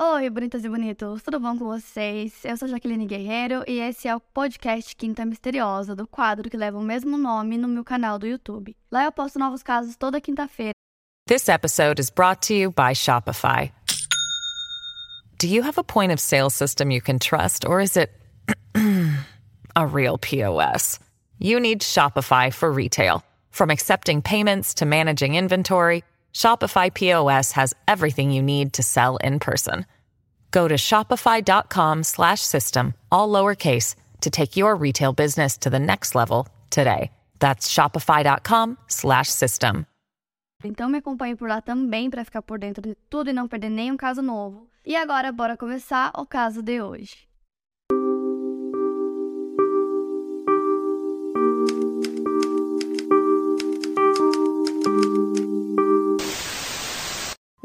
Oi, bonitas e bonitos, tudo bom com vocês? Eu sou Jaqueline Guerreiro e esse é o podcast Quinta Misteriosa, do quadro que leva o mesmo nome no meu canal do YouTube. Lá eu posto novos casos toda quinta-feira. This episode is brought to you by Shopify. Do you have a point of sale system you can trust, or is it a real POS? You need Shopify for retail. From accepting payments to managing inventory, Shopify POS has everything you need to sell in person. Go to shopify.com/system all lowercase to take your retail business to the next level today. That's shopify.com/system. Então me acompanhe por lá também para ficar por dentro de tudo e não perder nenhum caso novo. E agora bora começar o caso de hoje.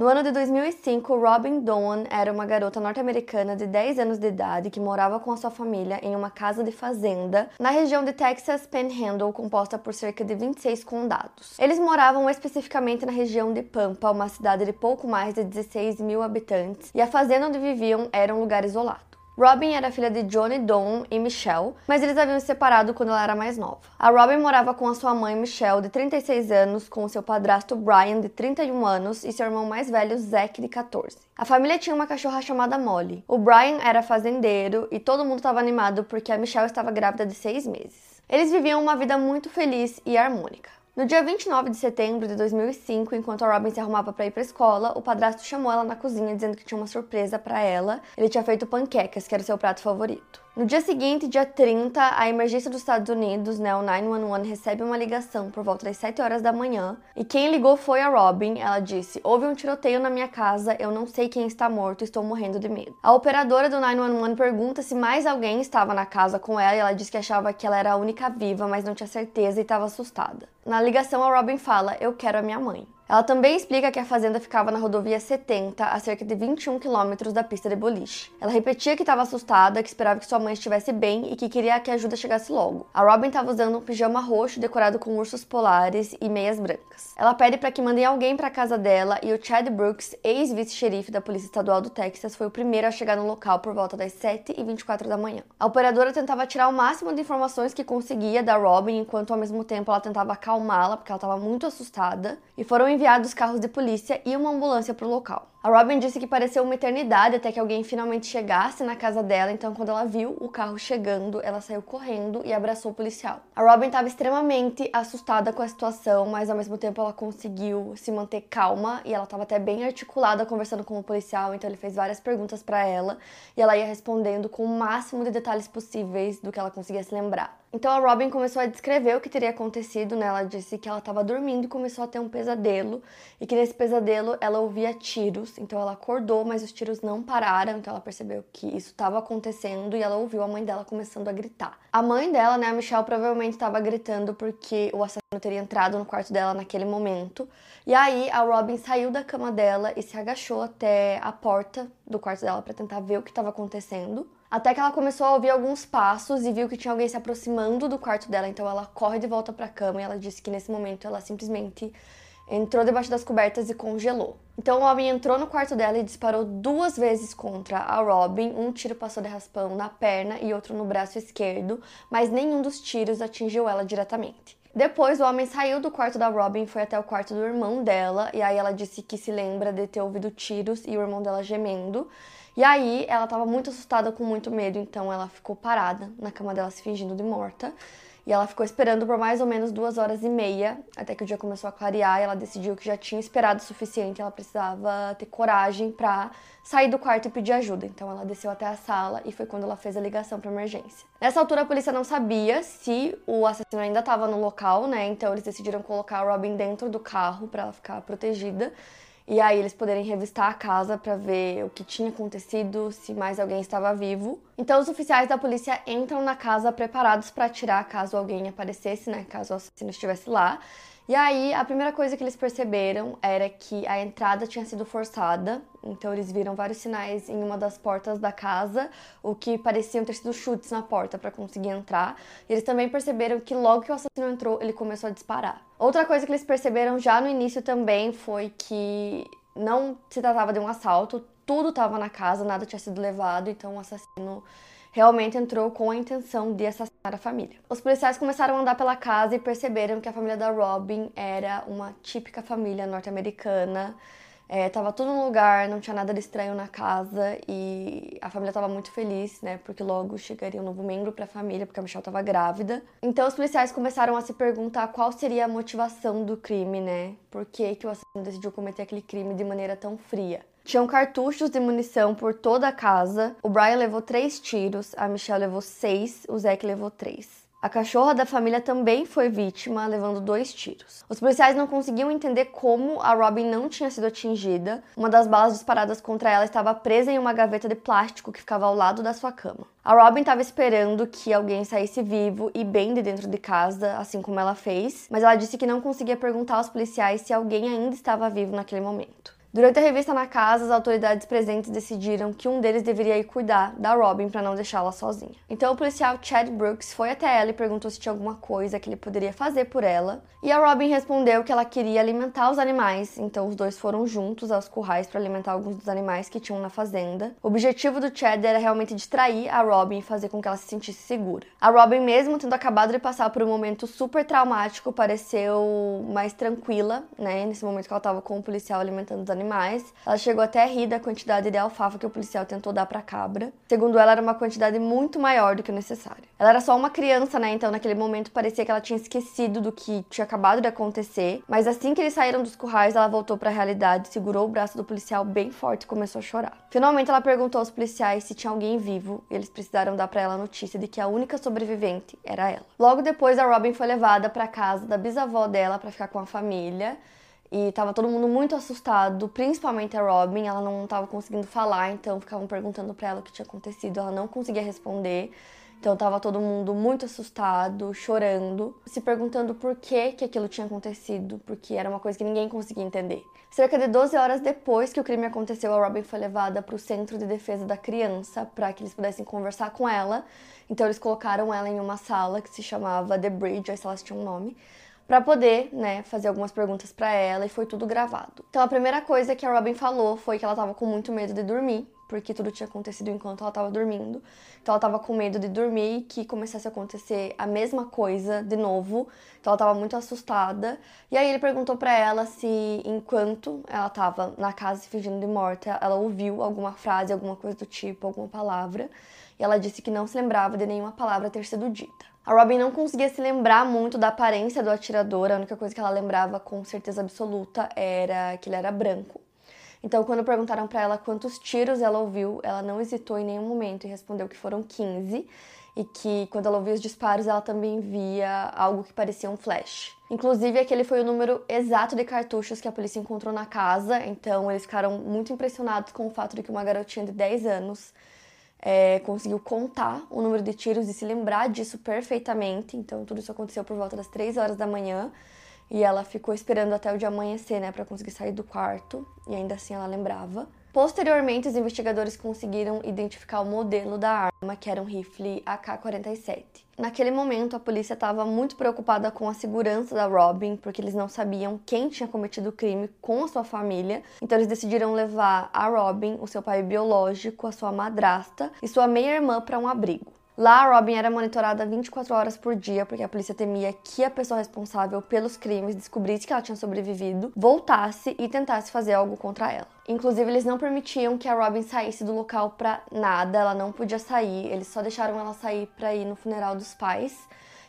No ano de 2005, Robin Dawn era uma garota norte-americana de 10 anos de idade que morava com a sua família em uma casa de fazenda na região de Texas Panhandle, composta por cerca de 26 condados. Eles moravam especificamente na região de Pampa, uma cidade de pouco mais de 16 mil habitantes, e a fazenda onde viviam era um lugar isolado. Robin era filha de Johnny Dawn e Michelle, mas eles haviam se separado quando ela era mais nova. A Robin morava com a sua mãe Michelle, de 36 anos, com seu padrasto Brian, de 31 anos, e seu irmão mais velho Zack, de 14. A família tinha uma cachorra chamada Molly. O Brian era fazendeiro e todo mundo estava animado porque a Michelle estava grávida de seis meses. Eles viviam uma vida muito feliz e harmônica. No dia 29 de setembro de 2005, enquanto a Robin se arrumava para ir para a escola, o padrasto chamou ela na cozinha dizendo que tinha uma surpresa para ela. Ele tinha feito panquecas, que era o seu prato favorito. No dia seguinte, dia 30, a emergência dos Estados Unidos, né, o 911, recebe uma ligação por volta das 7 horas da manhã. E quem ligou foi a Robin. Ela disse: Houve um tiroteio na minha casa, eu não sei quem está morto, estou morrendo de medo. A operadora do 911 pergunta se mais alguém estava na casa com ela e ela diz que achava que ela era a única viva, mas não tinha certeza e estava assustada. Na ligação, a Robin fala: Eu quero a minha mãe. Ela também explica que a fazenda ficava na rodovia 70, a cerca de 21 quilômetros da pista de boliche. Ela repetia que estava assustada, que esperava que sua mãe estivesse bem e que queria que a ajuda chegasse logo. A Robin estava usando um pijama roxo decorado com ursos polares e meias brancas. Ela pede para que mandem alguém para casa dela e o Chad Brooks, ex-vice-xerife da Polícia Estadual do Texas, foi o primeiro a chegar no local por volta das 7h24 da manhã. A operadora tentava tirar o máximo de informações que conseguia da Robin, enquanto ao mesmo tempo ela tentava acalmá-la, porque ela estava muito assustada, e foram enviados carros de polícia e uma ambulância para o local. A Robin disse que pareceu uma eternidade até que alguém finalmente chegasse na casa dela, então quando ela viu o carro chegando, ela saiu correndo e abraçou o policial. A Robin estava extremamente assustada com a situação, mas ao mesmo tempo ela conseguiu se manter calma e ela estava até bem articulada conversando com o policial, então ele fez várias perguntas para ela e ela ia respondendo com o máximo de detalhes possíveis do que ela conseguia se lembrar. Então a Robin começou a descrever o que teria acontecido, né? Ela disse que ela estava dormindo e começou a ter um pesadelo e que nesse pesadelo ela ouvia tiros. Então ela acordou, mas os tiros não pararam. Então ela percebeu que isso estava acontecendo e ela ouviu a mãe dela começando a gritar. A mãe dela, né, a Michelle, provavelmente estava gritando porque o assassino teria entrado no quarto dela naquele momento. E aí a Robin saiu da cama dela e se agachou até a porta do quarto dela para tentar ver o que estava acontecendo. Até que ela começou a ouvir alguns passos e viu que tinha alguém se aproximando do quarto dela, então ela corre de volta para a cama e ela disse que nesse momento ela simplesmente entrou debaixo das cobertas e congelou. Então o homem entrou no quarto dela e disparou duas vezes contra a Robin. Um tiro passou de raspão na perna e outro no braço esquerdo, mas nenhum dos tiros atingiu ela diretamente. Depois, o homem saiu do quarto da Robin e foi até o quarto do irmão dela, e aí ela disse que se lembra de ter ouvido tiros e o irmão dela gemendo. E aí ela estava muito assustada, com muito medo, então ela ficou parada na cama dela, se fingindo de morta. E ela ficou esperando por mais ou menos duas horas e meia, até que o dia começou a clarear e ela decidiu que já tinha esperado o suficiente, ela precisava ter coragem para sair do quarto e pedir ajuda. Então ela desceu até a sala e foi quando ela fez a ligação para emergência. Nessa altura a polícia não sabia se o assassino ainda estava no local, né? Então eles decidiram colocar a Robin dentro do carro para ela ficar protegida e aí eles poderem revistar a casa para ver o que tinha acontecido, se mais alguém estava vivo. Então os oficiais da polícia entram na casa preparados para atirar caso alguém aparecesse, né, caso o assassino estivesse lá. E aí, a primeira coisa que eles perceberam era que a entrada tinha sido forçada. Então, eles viram vários sinais em uma das portas da casa, o que pareciam ter sido chutes na porta para conseguir entrar. E eles também perceberam que logo que o assassino entrou, ele começou a disparar. Outra coisa que eles perceberam já no início também foi que não se tratava de um assalto, tudo estava na casa, nada tinha sido levado, então o assassino realmente entrou com a intenção de assassinar a família. Os policiais começaram a andar pela casa e perceberam que a família da Robin era uma típica família norte-americana é, tava tudo no lugar, não tinha nada de estranho na casa e a família tava muito feliz, né? Porque logo chegaria um novo membro para a família, porque a Michelle tava grávida. Então os policiais começaram a se perguntar qual seria a motivação do crime, né? Por que, que o assassino decidiu cometer aquele crime de maneira tão fria? Tinham cartuchos de munição por toda a casa. O Brian levou três tiros, a Michelle levou seis, o Zack levou três. A cachorra da família também foi vítima, levando dois tiros. Os policiais não conseguiam entender como a Robin não tinha sido atingida. Uma das balas disparadas contra ela estava presa em uma gaveta de plástico que ficava ao lado da sua cama. A Robin estava esperando que alguém saísse vivo e bem de dentro de casa, assim como ela fez, mas ela disse que não conseguia perguntar aos policiais se alguém ainda estava vivo naquele momento. Durante a revista na casa, as autoridades presentes decidiram que um deles deveria ir cuidar da Robin para não deixá-la sozinha. Então o policial Chad Brooks foi até ela e perguntou se tinha alguma coisa que ele poderia fazer por ela. E a Robin respondeu que ela queria alimentar os animais, então os dois foram juntos aos currais para alimentar alguns dos animais que tinham na fazenda. O objetivo do Chad era realmente distrair a Robin e fazer com que ela se sentisse segura. A Robin, mesmo tendo acabado de passar por um momento super traumático, pareceu mais tranquila, né, nesse momento que ela estava com o policial alimentando os animais animais. Ela chegou até a rir da quantidade de alfafa que o policial tentou dar para a cabra. Segundo ela, era uma quantidade muito maior do que o necessário. Ela era só uma criança, né? Então, naquele momento, parecia que ela tinha esquecido do que tinha acabado de acontecer. Mas assim que eles saíram dos currais, ela voltou para a realidade, segurou o braço do policial bem forte e começou a chorar. Finalmente, ela perguntou aos policiais se tinha alguém vivo e eles precisaram dar para ela a notícia de que a única sobrevivente era ela. Logo depois, a Robin foi levada para casa da bisavó dela para ficar com a família. E tava todo mundo muito assustado, principalmente a Robin. Ela não tava conseguindo falar, então ficavam perguntando para ela o que tinha acontecido. Ela não conseguia responder. Então tava todo mundo muito assustado, chorando, se perguntando por que que aquilo tinha acontecido, porque era uma coisa que ninguém conseguia entender. Cerca de 12 horas depois que o crime aconteceu, a Robin foi levada para o Centro de Defesa da Criança para que eles pudessem conversar com ela. Então eles colocaram ela em uma sala que se chamava The Bridge, aí elas tinham um nome para poder, né, fazer algumas perguntas para ela e foi tudo gravado. Então a primeira coisa que a Robin falou foi que ela tava com muito medo de dormir, porque tudo tinha acontecido enquanto ela tava dormindo. Então ela tava com medo de dormir e que começasse a acontecer a mesma coisa de novo. Então ela tava muito assustada. E aí ele perguntou para ela se enquanto ela tava na casa se fingindo de morta, ela ouviu alguma frase, alguma coisa do tipo, alguma palavra. E ela disse que não se lembrava de nenhuma palavra ter sido dita. A Robin não conseguia se lembrar muito da aparência do atirador, a única coisa que ela lembrava com certeza absoluta era que ele era branco. Então, quando perguntaram para ela quantos tiros ela ouviu, ela não hesitou em nenhum momento e respondeu que foram 15 e que quando ela ouvia os disparos, ela também via algo que parecia um flash. Inclusive, aquele foi o número exato de cartuchos que a polícia encontrou na casa, então eles ficaram muito impressionados com o fato de que uma garotinha de 10 anos é, conseguiu contar o número de tiros e se lembrar disso perfeitamente. Então, tudo isso aconteceu por volta das 3 horas da manhã. E ela ficou esperando até o dia amanhecer, né, para conseguir sair do quarto. E ainda assim ela lembrava. Posteriormente, os investigadores conseguiram identificar o modelo da arma, que era um rifle AK-47. Naquele momento, a polícia estava muito preocupada com a segurança da Robin, porque eles não sabiam quem tinha cometido o crime com a sua família. Então, eles decidiram levar a Robin, o seu pai biológico, a sua madrasta e sua meia-irmã para um abrigo. Lá, a Robin era monitorada 24 horas por dia, porque a polícia temia que a pessoa responsável pelos crimes descobrisse que ela tinha sobrevivido, voltasse e tentasse fazer algo contra ela. Inclusive, eles não permitiam que a Robin saísse do local pra nada, ela não podia sair, eles só deixaram ela sair pra ir no funeral dos pais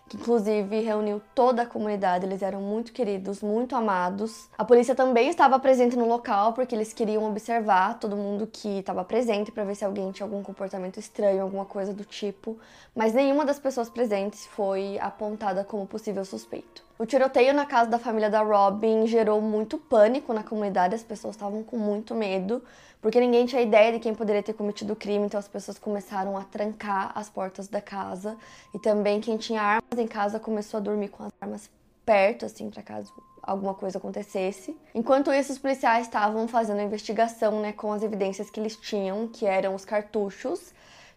que inclusive reuniu toda a comunidade. Eles eram muito queridos, muito amados. A polícia também estava presente no local porque eles queriam observar todo mundo que estava presente para ver se alguém tinha algum comportamento estranho, alguma coisa do tipo, mas nenhuma das pessoas presentes foi apontada como possível suspeito. O tiroteio na casa da família da Robin gerou muito pânico na comunidade, as pessoas estavam com muito medo, porque ninguém tinha ideia de quem poderia ter cometido o crime, então as pessoas começaram a trancar as portas da casa e também quem tinha armas em casa começou a dormir com as armas perto, assim, para caso alguma coisa acontecesse. Enquanto isso, os policiais estavam fazendo a investigação, né, com as evidências que eles tinham, que eram os cartuchos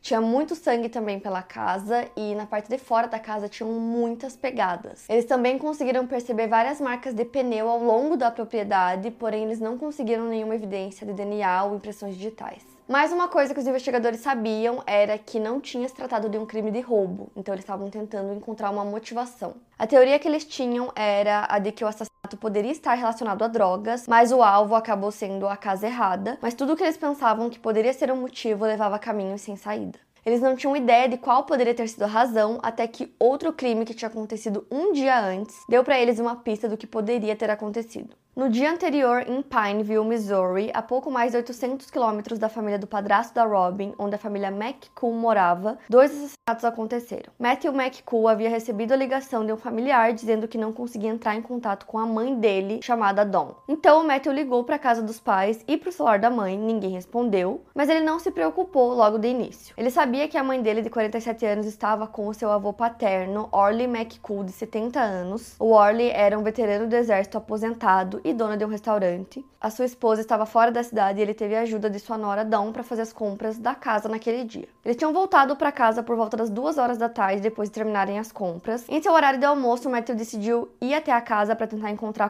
Tinha muito sangue também pela casa e na parte de fora da casa tinham muitas pegadas. Eles também conseguiram perceber várias marcas de pneu ao longo da propriedade, porém eles não conseguiram nenhuma evidência de DNA ou impressões digitais. Mais uma coisa que os investigadores sabiam era que não tinha se tratado de um crime de roubo, então eles estavam tentando encontrar uma motivação. A teoria que eles tinham era a de que o poderia estar relacionado a drogas, mas o alvo acabou sendo a casa errada, mas tudo o que eles pensavam que poderia ser um motivo levava caminho sem saída. Eles não tinham ideia de qual poderia ter sido a razão, até que outro crime que tinha acontecido um dia antes deu para eles uma pista do que poderia ter acontecido. No dia anterior, em Pineville, Missouri, a pouco mais de 800 quilômetros da família do padrasto da Robin, onde a família McCool morava, dois assassinatos aconteceram. Matthew McCool havia recebido a ligação de um familiar dizendo que não conseguia entrar em contato com a mãe dele, chamada Dawn. Então, Matthew ligou para a casa dos pais e para o celular da mãe, ninguém respondeu, mas ele não se preocupou logo de início. Ele sabia que a mãe dele, de 47 anos, estava com o seu avô paterno, Orly McCool, de 70 anos. O Orly era um veterano do exército aposentado e dona de um restaurante. A sua esposa estava fora da cidade e ele teve a ajuda de sua nora Dawn para fazer as compras da casa naquele dia. Eles tinham voltado para casa por volta das duas horas da tarde depois de terminarem as compras. Em seu horário de almoço, Matthew decidiu ir até a casa para tentar encontrar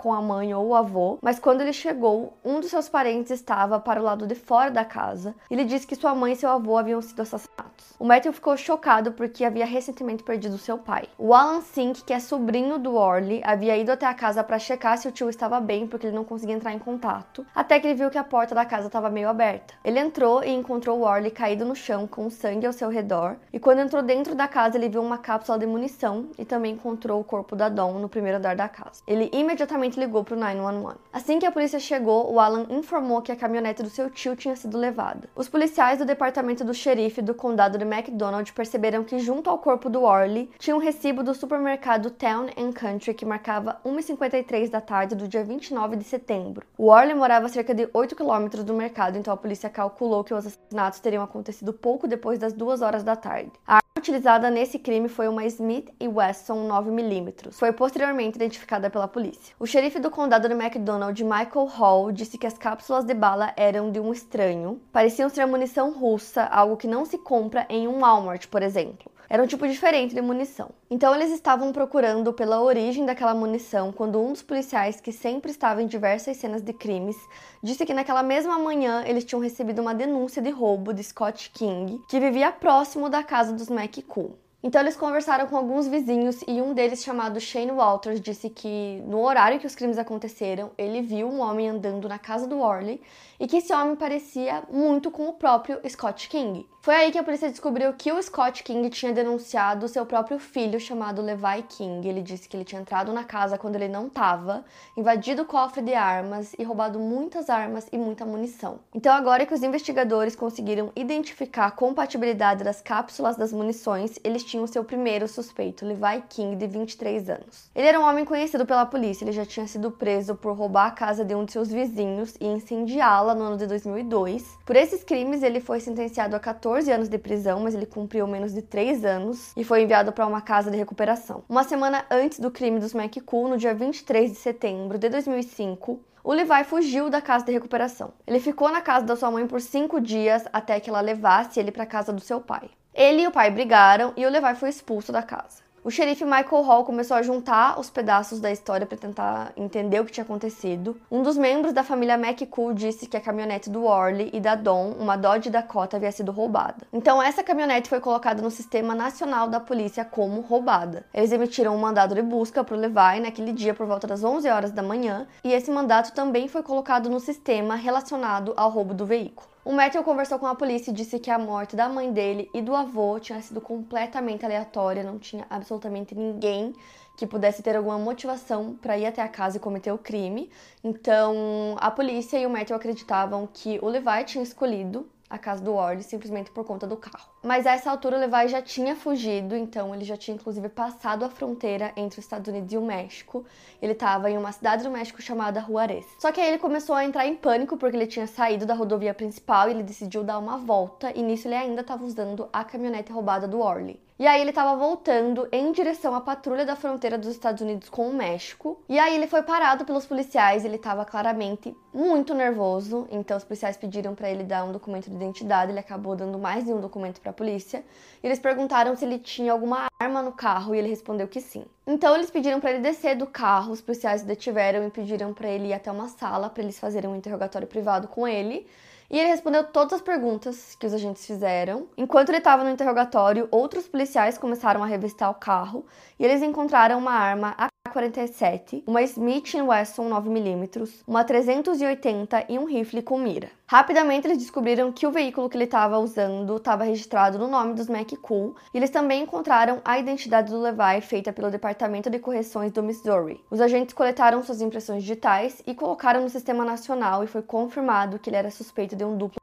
Com a mãe ou o avô, mas quando ele chegou, um dos seus parentes estava para o lado de fora da casa e lhe disse que sua mãe e seu avô haviam sido assassinados. O Matthew ficou chocado porque havia recentemente perdido seu pai. O Alan Sink, que é sobrinho do Orly, havia ido até a casa para checar se o tio estava bem porque ele não conseguia entrar em contato, até que ele viu que a porta da casa estava meio aberta. Ele entrou e encontrou o Orly caído no chão com sangue ao seu redor, e quando entrou dentro da casa ele viu uma cápsula de munição e também encontrou o corpo da Dawn no primeiro andar da casa. Ele imediatamente imediatamente ligou para o 911. Assim que a polícia chegou, o Alan informou que a caminhonete do seu tio tinha sido levada. Os policiais do departamento do xerife do condado de McDonald perceberam que junto ao corpo do Orly tinha um recibo do supermercado Town and Country que marcava 1h53 da tarde do dia 29 de setembro. O Orly morava a cerca de 8 quilômetros do mercado, então a polícia calculou que os assassinatos teriam acontecido pouco depois das 2 horas da tarde. A arma utilizada nesse crime foi uma Smith Wesson 9mm. Foi posteriormente identificada pela polícia. O xerife do condado de McDonald, Michael Hall, disse que as cápsulas de bala eram de um estranho. Pareciam ser munição russa, algo que não se compra em um Walmart, por exemplo. Era um tipo diferente de munição. Então eles estavam procurando pela origem daquela munição quando um dos policiais, que sempre estava em diversas cenas de crimes, disse que naquela mesma manhã eles tinham recebido uma denúncia de roubo de Scott King, que vivia próximo da casa dos McCool. Então eles conversaram com alguns vizinhos e um deles, chamado Shane Walters, disse que no horário que os crimes aconteceram, ele viu um homem andando na casa do Orley e que esse homem parecia muito com o próprio Scott King. Foi aí que a polícia descobriu que o Scott King tinha denunciado seu próprio filho chamado Levi King. Ele disse que ele tinha entrado na casa quando ele não estava, invadido o cofre de armas e roubado muitas armas e muita munição. Então agora que os investigadores conseguiram identificar a compatibilidade das cápsulas das munições, eles tinham seu primeiro suspeito, Levi King, de 23 anos. Ele era um homem conhecido pela polícia, ele já tinha sido preso por roubar a casa de um de seus vizinhos e incendiá-la no ano de 2002. Por esses crimes, ele foi sentenciado a 14 14 anos de prisão, mas ele cumpriu menos de 3 anos e foi enviado para uma casa de recuperação. Uma semana antes do crime dos McCool, no dia 23 de setembro de 2005, o Levi fugiu da casa de recuperação. Ele ficou na casa da sua mãe por cinco dias até que ela levasse ele para a casa do seu pai. Ele e o pai brigaram e o Levi foi expulso da casa. O xerife Michael Hall começou a juntar os pedaços da história para tentar entender o que tinha acontecido. Um dos membros da família McCool disse que a caminhonete do Orly e da Dawn, uma Dodge Dakota, havia sido roubada. Então essa caminhonete foi colocada no Sistema Nacional da Polícia como roubada. Eles emitiram um mandado de busca para o Levi naquele dia por volta das 11 horas da manhã, e esse mandato também foi colocado no sistema relacionado ao roubo do veículo. O Matthew conversou com a polícia e disse que a morte da mãe dele e do avô tinha sido completamente aleatória, não tinha absolutamente ninguém que pudesse ter alguma motivação para ir até a casa e cometer o crime. Então, a polícia e o Matthew acreditavam que o Levi tinha escolhido a casa do Orly simplesmente por conta do carro. Mas a essa altura o Levi já tinha fugido, então ele já tinha inclusive passado a fronteira entre os Estados Unidos e o México. Ele estava em uma cidade do México chamada Juarez. Só que aí ele começou a entrar em pânico porque ele tinha saído da rodovia principal e ele decidiu dar uma volta e nisso ele ainda estava usando a caminhonete roubada do Orly. E aí ele estava voltando em direção à patrulha da fronteira dos Estados Unidos com o México. E aí ele foi parado pelos policiais, ele estava claramente muito nervoso, então os policiais pediram para ele dar um documento de identidade, ele acabou dando mais de um documento para a polícia. E eles perguntaram se ele tinha alguma arma no carro e ele respondeu que sim. Então eles pediram para ele descer do carro, os policiais o detiveram e pediram para ele ir até uma sala para eles fazerem um interrogatório privado com ele. E ele respondeu todas as perguntas que os agentes fizeram. Enquanto ele estava no interrogatório, outros policiais começaram a revistar o carro e eles encontraram uma arma AK-47, uma Smith Wesson 9mm, uma 380 e um rifle com mira. Rapidamente eles descobriram que o veículo que ele estava usando estava registrado no nome dos McCool e eles também encontraram a identidade do Levi feita pelo Departamento de Correções do Missouri. Os agentes coletaram suas impressões digitais e colocaram no sistema nacional e foi confirmado que ele era suspeito de um duplo.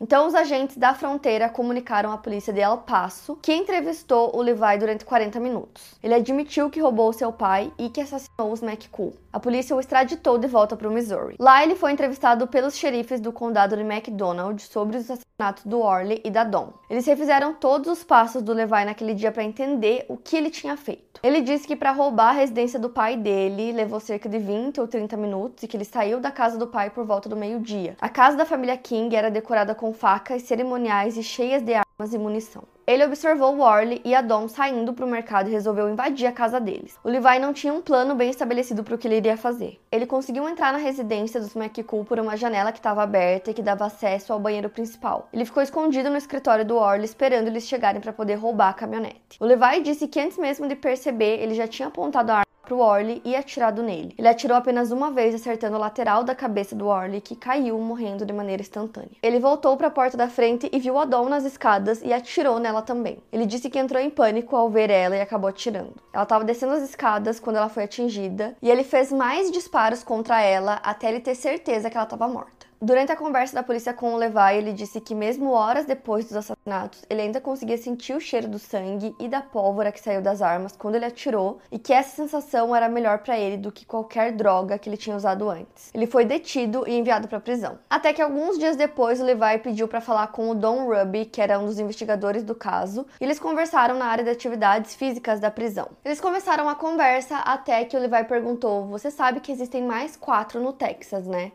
Então, os agentes da fronteira comunicaram à polícia de El Paso, que entrevistou o Levi durante 40 minutos. Ele admitiu que roubou seu pai e que assassinou os McCool. A polícia o extraditou de volta para o Missouri. Lá, ele foi entrevistado pelos xerifes do condado de McDonald sobre os assassinatos do Orley e da Dawn. Eles refizeram todos os passos do Levi naquele dia para entender o que ele tinha feito. Ele disse que para roubar a residência do pai dele levou cerca de 20 ou 30 minutos e que ele saiu da casa do pai por volta do meio-dia. A casa da família King era decorada com facas cerimoniais e cheias de armas e munição. Ele observou Warley e a Dawn saindo para o mercado e resolveu invadir a casa deles. O Levi não tinha um plano bem estabelecido para o que ele iria fazer. Ele conseguiu entrar na residência dos McCool por uma janela que estava aberta e que dava acesso ao banheiro principal. Ele ficou escondido no escritório do Warley esperando eles chegarem para poder roubar a caminhonete. O Levi disse que antes mesmo de perceber, ele já tinha apontado a arma pro Orly e atirado nele. Ele atirou apenas uma vez, acertando o lateral da cabeça do Orly, que caiu, morrendo de maneira instantânea. Ele voltou para a porta da frente e viu a Dawn nas escadas e atirou nela também. Ele disse que entrou em pânico ao ver ela e acabou atirando. Ela estava descendo as escadas quando ela foi atingida e ele fez mais disparos contra ela até ele ter certeza que ela estava morta. Durante a conversa da polícia com o Levi, ele disse que mesmo horas depois dos assassinatos, ele ainda conseguia sentir o cheiro do sangue e da pólvora que saiu das armas quando ele atirou e que essa sensação era melhor para ele do que qualquer droga que ele tinha usado antes. Ele foi detido e enviado para prisão. Até que alguns dias depois, o Levi pediu para falar com o Don Ruby, que era um dos investigadores do caso, e eles conversaram na área de atividades físicas da prisão. Eles começaram a conversa até que o Levi perguntou: "Você sabe que existem mais quatro no Texas, né?"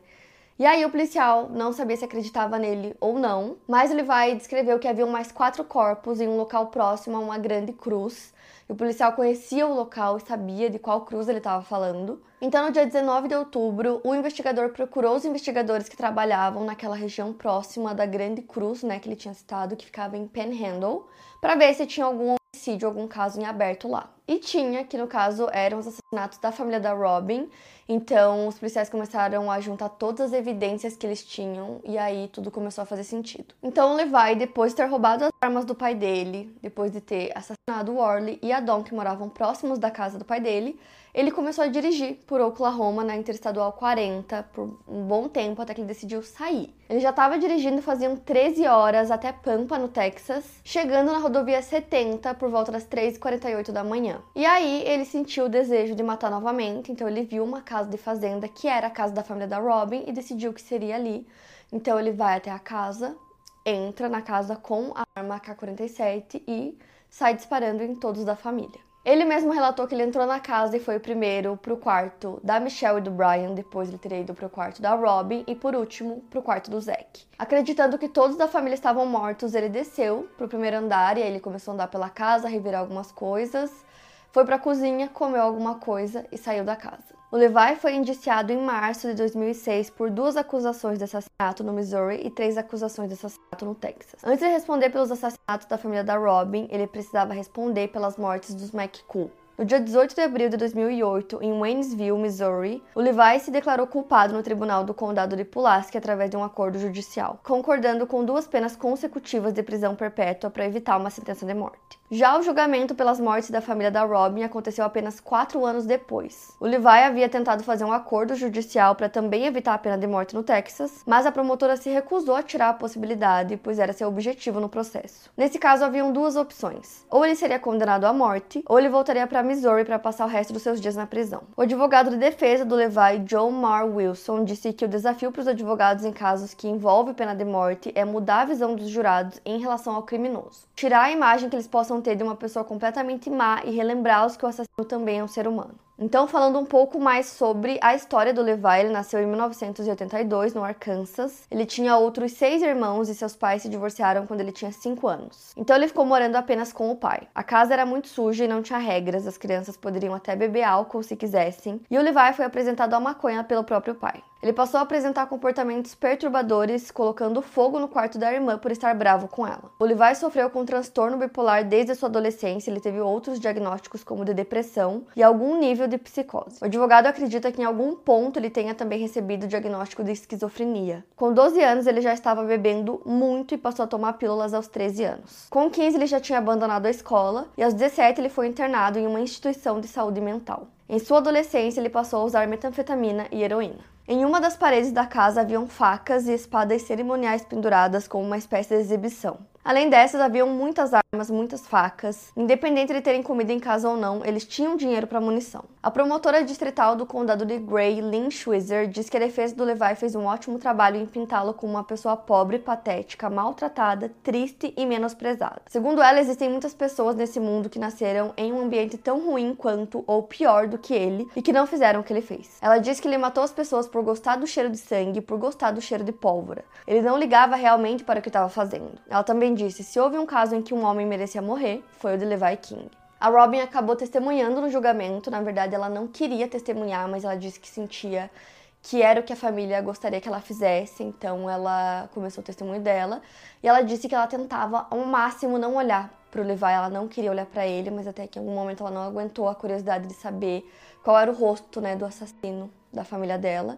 E aí o policial não sabia se acreditava nele ou não, mas ele vai descrever que haviam mais quatro corpos em um local próximo a uma grande cruz. E o policial conhecia o local e sabia de qual cruz ele estava falando. Então, no dia 19 de outubro, o investigador procurou os investigadores que trabalhavam naquela região próxima da Grande Cruz, né, que ele tinha citado, que ficava em Panhandle, para ver se tinha algum homicídio, algum caso em aberto lá. E tinha, que no caso eram os assassinatos da família da Robin. Então os policiais começaram a juntar todas as evidências que eles tinham e aí tudo começou a fazer sentido. Então Levi, depois de ter roubado as armas do pai dele, depois de ter assassinado o Orly e a Dawn, que moravam próximos da casa do pai dele, ele começou a dirigir por Oklahoma na Interestadual 40 por um bom tempo até que ele decidiu sair. Ele já estava dirigindo faziam 13 horas até Pampa, no Texas, chegando na rodovia 70 por volta das 3h48 da manhã. E aí ele sentiu o desejo de matar novamente, então ele viu uma casa de fazenda que era a casa da família da Robin e decidiu que seria ali. Então ele vai até a casa, entra na casa com a arma AK-47 e sai disparando em todos da família. Ele mesmo relatou que ele entrou na casa e foi primeiro pro quarto da Michelle e do Brian, depois ele teria ido pro quarto da Robin e por último pro quarto do Zack. Acreditando que todos da família estavam mortos, ele desceu pro primeiro andar e aí ele começou a andar pela casa, revirar algumas coisas, foi pra cozinha, comeu alguma coisa e saiu da casa. O Levi foi indiciado em março de 2006 por duas acusações de assassinato no Missouri e três acusações de assassinato no Texas. Antes de responder pelos assassinatos da família da Robin, ele precisava responder pelas mortes dos McCool. No dia 18 de abril de 2008, em Waynesville, Missouri, o Levi se declarou culpado no tribunal do condado de Pulaski através de um acordo judicial, concordando com duas penas consecutivas de prisão perpétua para evitar uma sentença de morte. Já o julgamento pelas mortes da família da Robin aconteceu apenas quatro anos depois. O Levi havia tentado fazer um acordo judicial para também evitar a pena de morte no Texas, mas a promotora se recusou a tirar a possibilidade, pois era seu objetivo no processo. Nesse caso, haviam duas opções: ou ele seria condenado à morte, ou ele voltaria para Missouri para passar o resto dos seus dias na prisão. O advogado de defesa do Levi, John Marr Wilson, disse que o desafio para os advogados em casos que envolvem pena de morte é mudar a visão dos jurados em relação ao criminoso, tirar a imagem que eles possam ter de uma pessoa completamente má e relembrá-los que o assassino também é um ser humano. Então, falando um pouco mais sobre a história do Levi, ele nasceu em 1982 no Arkansas. Ele tinha outros seis irmãos e seus pais se divorciaram quando ele tinha cinco anos. Então, ele ficou morando apenas com o pai. A casa era muito suja e não tinha regras, as crianças poderiam até beber álcool se quisessem. E o Levi foi apresentado à maconha pelo próprio pai. Ele passou a apresentar comportamentos perturbadores, colocando fogo no quarto da irmã por estar bravo com ela. O Levi sofreu com transtorno bipolar desde a sua adolescência, ele teve outros diagnósticos como de depressão e algum nível de psicose. O advogado acredita que em algum ponto ele tenha também recebido o diagnóstico de esquizofrenia. Com 12 anos, ele já estava bebendo muito e passou a tomar pílulas aos 13 anos. Com 15, ele já tinha abandonado a escola e aos 17 ele foi internado em uma instituição de saúde mental. Em sua adolescência, ele passou a usar metanfetamina e heroína. Em uma das paredes da casa haviam facas e espadas cerimoniais penduradas como uma espécie de exibição. Além dessas, haviam muitas armas, muitas facas. Independente de terem comida em casa ou não, eles tinham dinheiro para munição. A promotora distrital do condado de Gray, Lynn Schweizer, diz que a defesa do Levi fez um ótimo trabalho em pintá-lo como uma pessoa pobre, patética, maltratada, triste e menosprezada. Segundo ela, existem muitas pessoas nesse mundo que nasceram em um ambiente tão ruim quanto ou pior do que ele e que não fizeram o que ele fez. Ela diz que ele matou as pessoas por gostar do cheiro de sangue, por gostar do cheiro de pólvora. Ele não ligava realmente para o que estava fazendo. Ela também disse: se houve um caso em que um homem merecia morrer, foi o de Levi King. A Robin acabou testemunhando no julgamento. Na verdade, ela não queria testemunhar, mas ela disse que sentia que era o que a família gostaria que ela fizesse, então ela começou o testemunho dela e ela disse que ela tentava ao máximo não olhar para o Levi, ela não queria olhar para ele, mas até que em algum momento ela não aguentou a curiosidade de saber qual era o rosto, né, do assassino da família dela.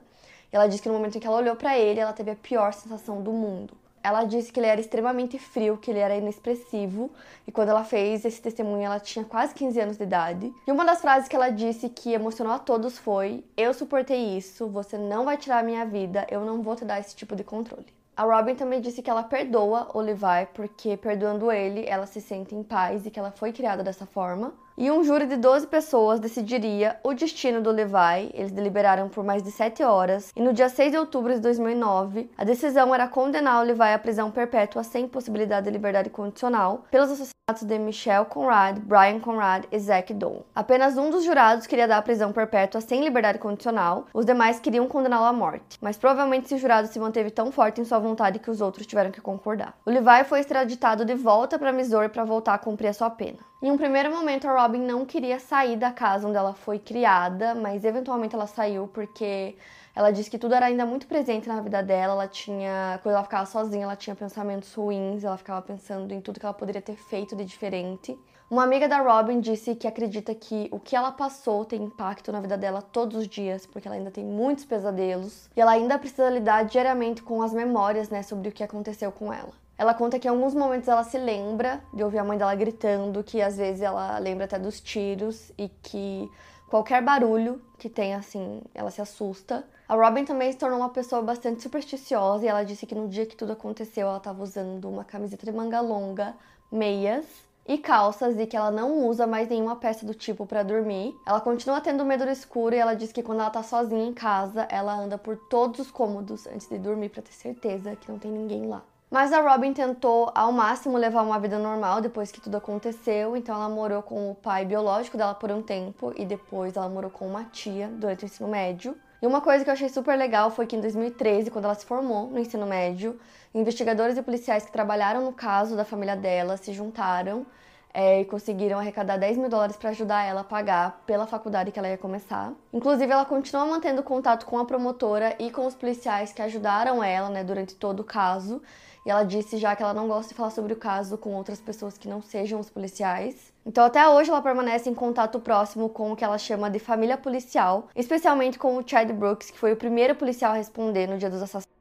E ela disse que no momento em que ela olhou para ele, ela teve a pior sensação do mundo. Ela disse que ele era extremamente frio, que ele era inexpressivo, e quando ela fez esse testemunho, ela tinha quase 15 anos de idade. E uma das frases que ela disse que emocionou a todos foi: Eu suportei isso, você não vai tirar a minha vida, eu não vou te dar esse tipo de controle. A Robin também disse que ela perdoa o Levi porque, perdoando ele, ela se sente em paz e que ela foi criada dessa forma. E um júri de 12 pessoas decidiria o destino do Levi. Eles deliberaram por mais de 7 horas. E no dia 6 de outubro de 2009, a decisão era condenar o Levi à prisão perpétua sem possibilidade de liberdade condicional pelos assassinatos de Michelle Conrad, Brian Conrad e Zack Doe. Apenas um dos jurados queria dar a prisão perpétua sem liberdade condicional. Os demais queriam condená-lo à morte. Mas provavelmente esse jurado se manteve tão forte em sua vontade que os outros tiveram que concordar. O Levi foi extraditado de volta para Missouri para voltar a cumprir a sua pena. Em um primeiro momento, a Robin não queria sair da casa onde ela foi criada, mas eventualmente ela saiu porque ela disse que tudo era ainda muito presente na vida dela. Ela tinha, quando ela ficava sozinha, ela tinha pensamentos ruins, ela ficava pensando em tudo que ela poderia ter feito de diferente. Uma amiga da Robin disse que acredita que o que ela passou tem impacto na vida dela todos os dias, porque ela ainda tem muitos pesadelos e ela ainda precisa lidar diariamente com as memórias, né, sobre o que aconteceu com ela. Ela conta que em alguns momentos ela se lembra de ouvir a mãe dela gritando, que às vezes ela lembra até dos tiros e que qualquer barulho que tem assim, ela se assusta. A Robin também se tornou uma pessoa bastante supersticiosa e ela disse que no dia que tudo aconteceu ela estava usando uma camiseta de manga longa, meias e calças e que ela não usa mais nenhuma peça do tipo para dormir. Ela continua tendo medo do escuro e ela diz que quando ela tá sozinha em casa, ela anda por todos os cômodos antes de dormir para ter certeza que não tem ninguém lá. Mas a Robin tentou ao máximo levar uma vida normal depois que tudo aconteceu, então ela morou com o pai biológico dela por um tempo e depois ela morou com uma tia durante o ensino médio. E uma coisa que eu achei super legal foi que em 2013, quando ela se formou no ensino médio, investigadores e policiais que trabalharam no caso da família dela se juntaram é, e conseguiram arrecadar 10 mil dólares para ajudar ela a pagar pela faculdade que ela ia começar. Inclusive, ela continua mantendo contato com a promotora e com os policiais que ajudaram ela né, durante todo o caso. E ela disse já que ela não gosta de falar sobre o caso com outras pessoas que não sejam os policiais. Então, até hoje, ela permanece em contato próximo com o que ela chama de família policial, especialmente com o Chad Brooks, que foi o primeiro policial a responder no dia dos assassinatos.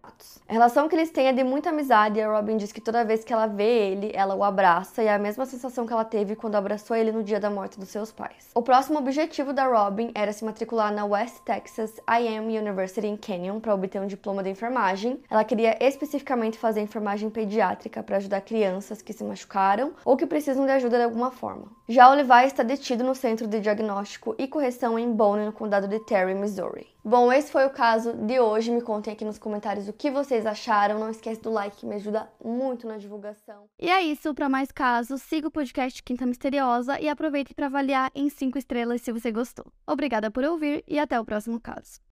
A relação que eles têm é de muita amizade e a Robin diz que toda vez que ela vê ele, ela o abraça e é a mesma sensação que ela teve quando abraçou ele no dia da morte dos seus pais. O próximo objetivo da Robin era se matricular na West Texas I.M. University em Canyon para obter um diploma de enfermagem. Ela queria especificamente fazer enfermagem pediátrica para ajudar crianças que se machucaram ou que precisam de ajuda de alguma forma. Já o Levi está detido no Centro de Diagnóstico e Correção em Bone, no condado de Terry, Missouri. Bom, esse foi o caso de hoje. Me contem aqui nos comentários o que vocês acharam. Não esquece do like, que me ajuda muito na divulgação. E é isso, para mais casos, siga o podcast Quinta Misteriosa e aproveite para avaliar em 5 estrelas se você gostou. Obrigada por ouvir e até o próximo caso.